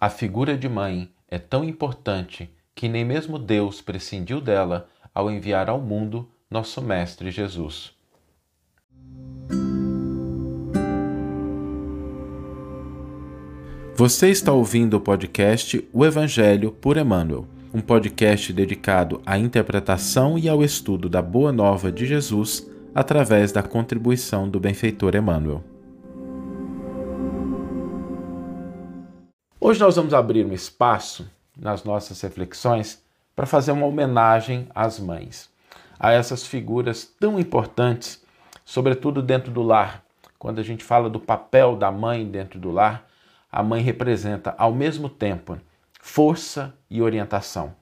A figura de mãe é tão importante que nem mesmo Deus prescindiu dela ao enviar ao mundo nosso Mestre Jesus. Você está ouvindo o podcast O Evangelho por Emmanuel, um podcast dedicado à interpretação e ao estudo da Boa Nova de Jesus através da contribuição do benfeitor Emmanuel. Hoje nós vamos abrir um espaço nas nossas reflexões para fazer uma homenagem às mães, a essas figuras tão importantes, sobretudo dentro do lar. Quando a gente fala do papel da mãe dentro do lar, a mãe representa ao mesmo tempo força e orientação.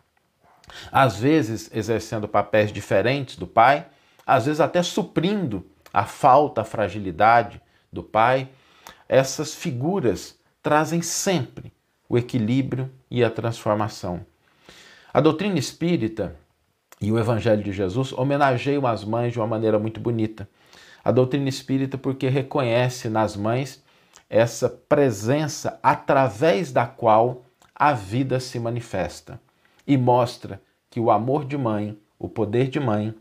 Às vezes exercendo papéis diferentes do pai, às vezes até suprindo a falta, a fragilidade do pai. Essas figuras trazem sempre o equilíbrio e a transformação. A doutrina espírita e o Evangelho de Jesus homenageiam as mães de uma maneira muito bonita. A doutrina espírita, porque reconhece nas mães essa presença através da qual a vida se manifesta e mostra que o amor de mãe, o poder de mãe,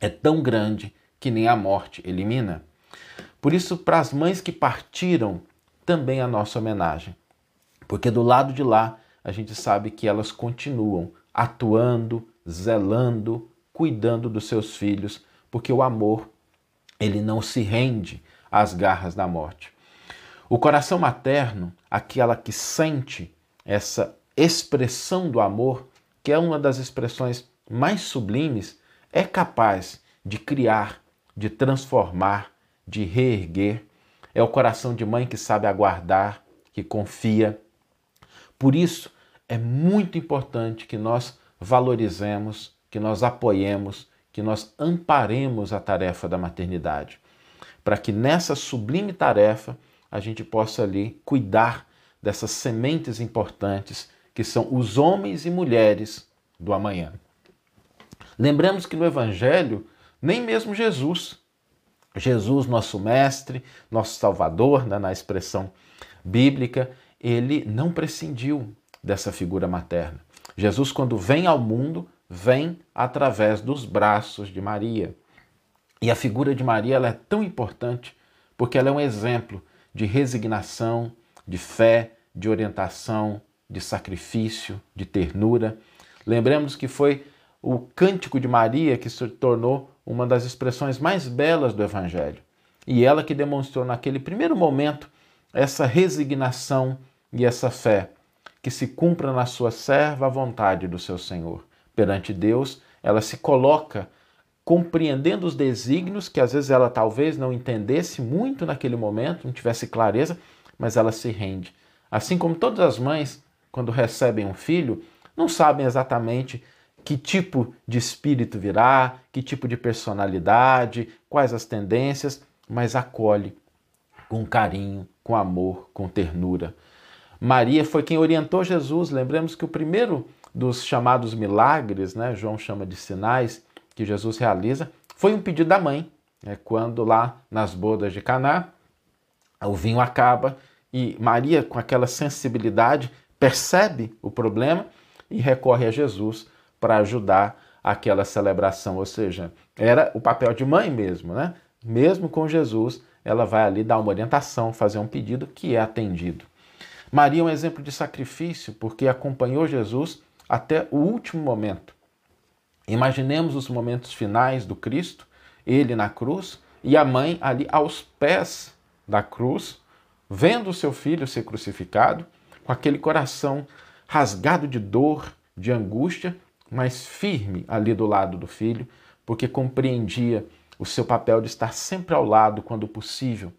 é tão grande que nem a morte elimina. Por isso, para as mães que partiram, também a nossa homenagem. Porque do lado de lá, a gente sabe que elas continuam atuando, zelando, cuidando dos seus filhos, porque o amor, ele não se rende às garras da morte. O coração materno, aquela que sente essa expressão do amor, que é uma das expressões mais sublimes, é capaz de criar, de transformar, de reerguer. É o coração de mãe que sabe aguardar, que confia, por isso, é muito importante que nós valorizemos, que nós apoiemos, que nós amparemos a tarefa da maternidade, para que nessa sublime tarefa a gente possa ali cuidar dessas sementes importantes que são os homens e mulheres do amanhã. Lembramos que no Evangelho, nem mesmo Jesus, Jesus, nosso Mestre, nosso Salvador, né, na expressão bíblica, ele não prescindiu dessa figura materna. Jesus, quando vem ao mundo, vem através dos braços de Maria. E a figura de Maria é tão importante porque ela é um exemplo de resignação, de fé, de orientação, de sacrifício, de ternura. Lembremos que foi o cântico de Maria que se tornou uma das expressões mais belas do Evangelho. E ela que demonstrou naquele primeiro momento essa resignação e essa fé, que se cumpra na sua serva a vontade do seu Senhor. Perante Deus, ela se coloca compreendendo os desígnios que às vezes ela talvez não entendesse muito naquele momento, não tivesse clareza, mas ela se rende. Assim como todas as mães, quando recebem um filho, não sabem exatamente que tipo de espírito virá, que tipo de personalidade, quais as tendências, mas acolhe com carinho, com amor, com ternura. Maria foi quem orientou Jesus. Lembremos que o primeiro dos chamados milagres, né, João chama de sinais, que Jesus realiza, foi um pedido da mãe. Né, quando lá nas bodas de Caná, o vinho acaba e Maria, com aquela sensibilidade, percebe o problema e recorre a Jesus para ajudar aquela celebração. Ou seja, era o papel de mãe mesmo, né? Mesmo com Jesus, ela vai ali dar uma orientação, fazer um pedido que é atendido. Maria é um exemplo de sacrifício porque acompanhou Jesus até o último momento. Imaginemos os momentos finais do Cristo, ele na cruz e a mãe ali aos pés da cruz, vendo o seu filho ser crucificado, com aquele coração rasgado de dor, de angústia, mas firme ali do lado do filho, porque compreendia o seu papel de estar sempre ao lado, quando possível,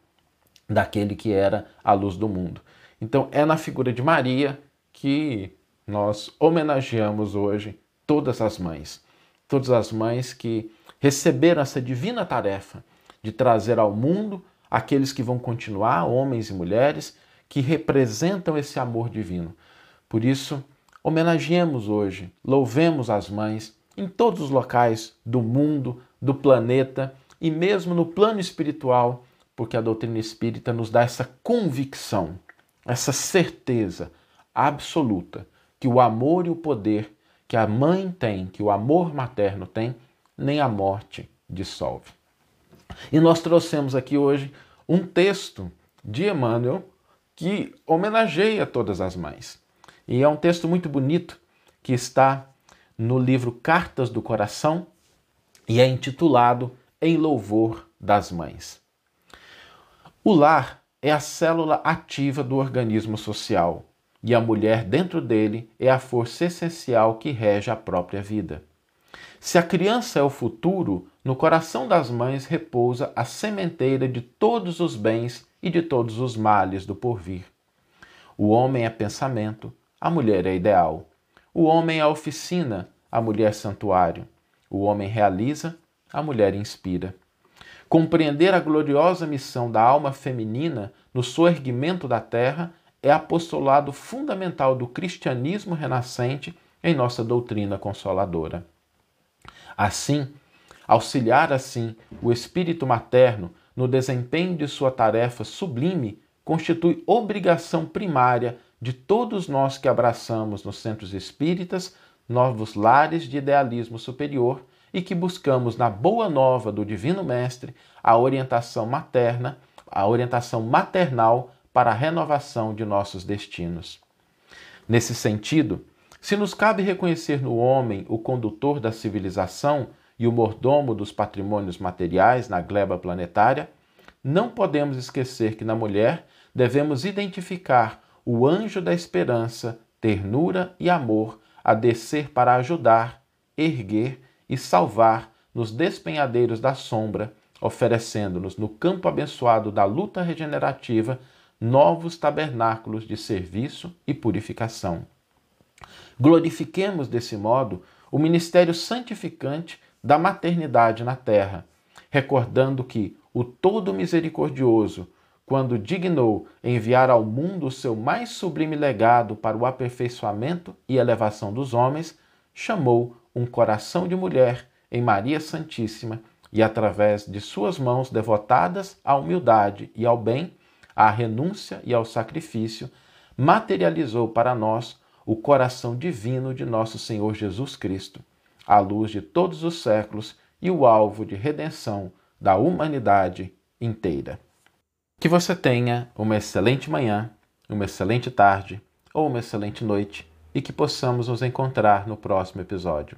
daquele que era a luz do mundo. Então é na figura de Maria que nós homenageamos hoje todas as mães, todas as mães que receberam essa divina tarefa de trazer ao mundo aqueles que vão continuar, homens e mulheres, que representam esse amor divino. Por isso, homenageemos hoje, louvemos as mães em todos os locais do mundo, do planeta e mesmo no plano espiritual, porque a doutrina espírita nos dá essa convicção essa certeza. absoluta que o amor e o poder que a mãe tem, que o amor materno tem, nem a morte dissolve. E nós trouxemos aqui hoje um texto de Emmanuel que homenageia todas as mães. E é um texto muito bonito que está no livro Cartas do Coração e é intitulado Em Louvor das Mães. O lar é a célula ativa do organismo social e a mulher dentro dele é a força essencial que rege a própria vida. Se a criança é o futuro, no coração das mães repousa a sementeira de todos os bens e de todos os males do porvir. O homem é pensamento, a mulher é ideal. O homem é oficina, a mulher santuário. O homem realiza, a mulher inspira. Compreender a gloriosa missão da alma feminina no soerguimento da terra é apostolado fundamental do cristianismo renascente em nossa doutrina consoladora. Assim, auxiliar assim o espírito materno no desempenho de sua tarefa sublime constitui obrigação primária de todos nós que abraçamos nos centros espíritas novos lares de idealismo superior e que buscamos na boa nova do Divino Mestre a orientação materna, a orientação maternal para a renovação de nossos destinos. Nesse sentido, se nos cabe reconhecer no homem o condutor da civilização e o mordomo dos patrimônios materiais na gleba planetária, não podemos esquecer que na mulher devemos identificar o anjo da esperança, ternura e amor a descer para ajudar, erguer e salvar nos despenhadeiros da sombra, oferecendo-nos no campo abençoado da luta regenerativa novos tabernáculos de serviço e purificação. Glorifiquemos desse modo o ministério santificante da maternidade na terra, recordando que o Todo Misericordioso, quando dignou enviar ao mundo o seu mais sublime legado para o aperfeiçoamento e elevação dos homens, chamou um coração de mulher em Maria Santíssima e, através de suas mãos devotadas à humildade e ao bem, à renúncia e ao sacrifício, materializou para nós o coração divino de nosso Senhor Jesus Cristo, a luz de todos os séculos e o alvo de redenção da humanidade inteira. Que você tenha uma excelente manhã, uma excelente tarde ou uma excelente noite e que possamos nos encontrar no próximo episódio.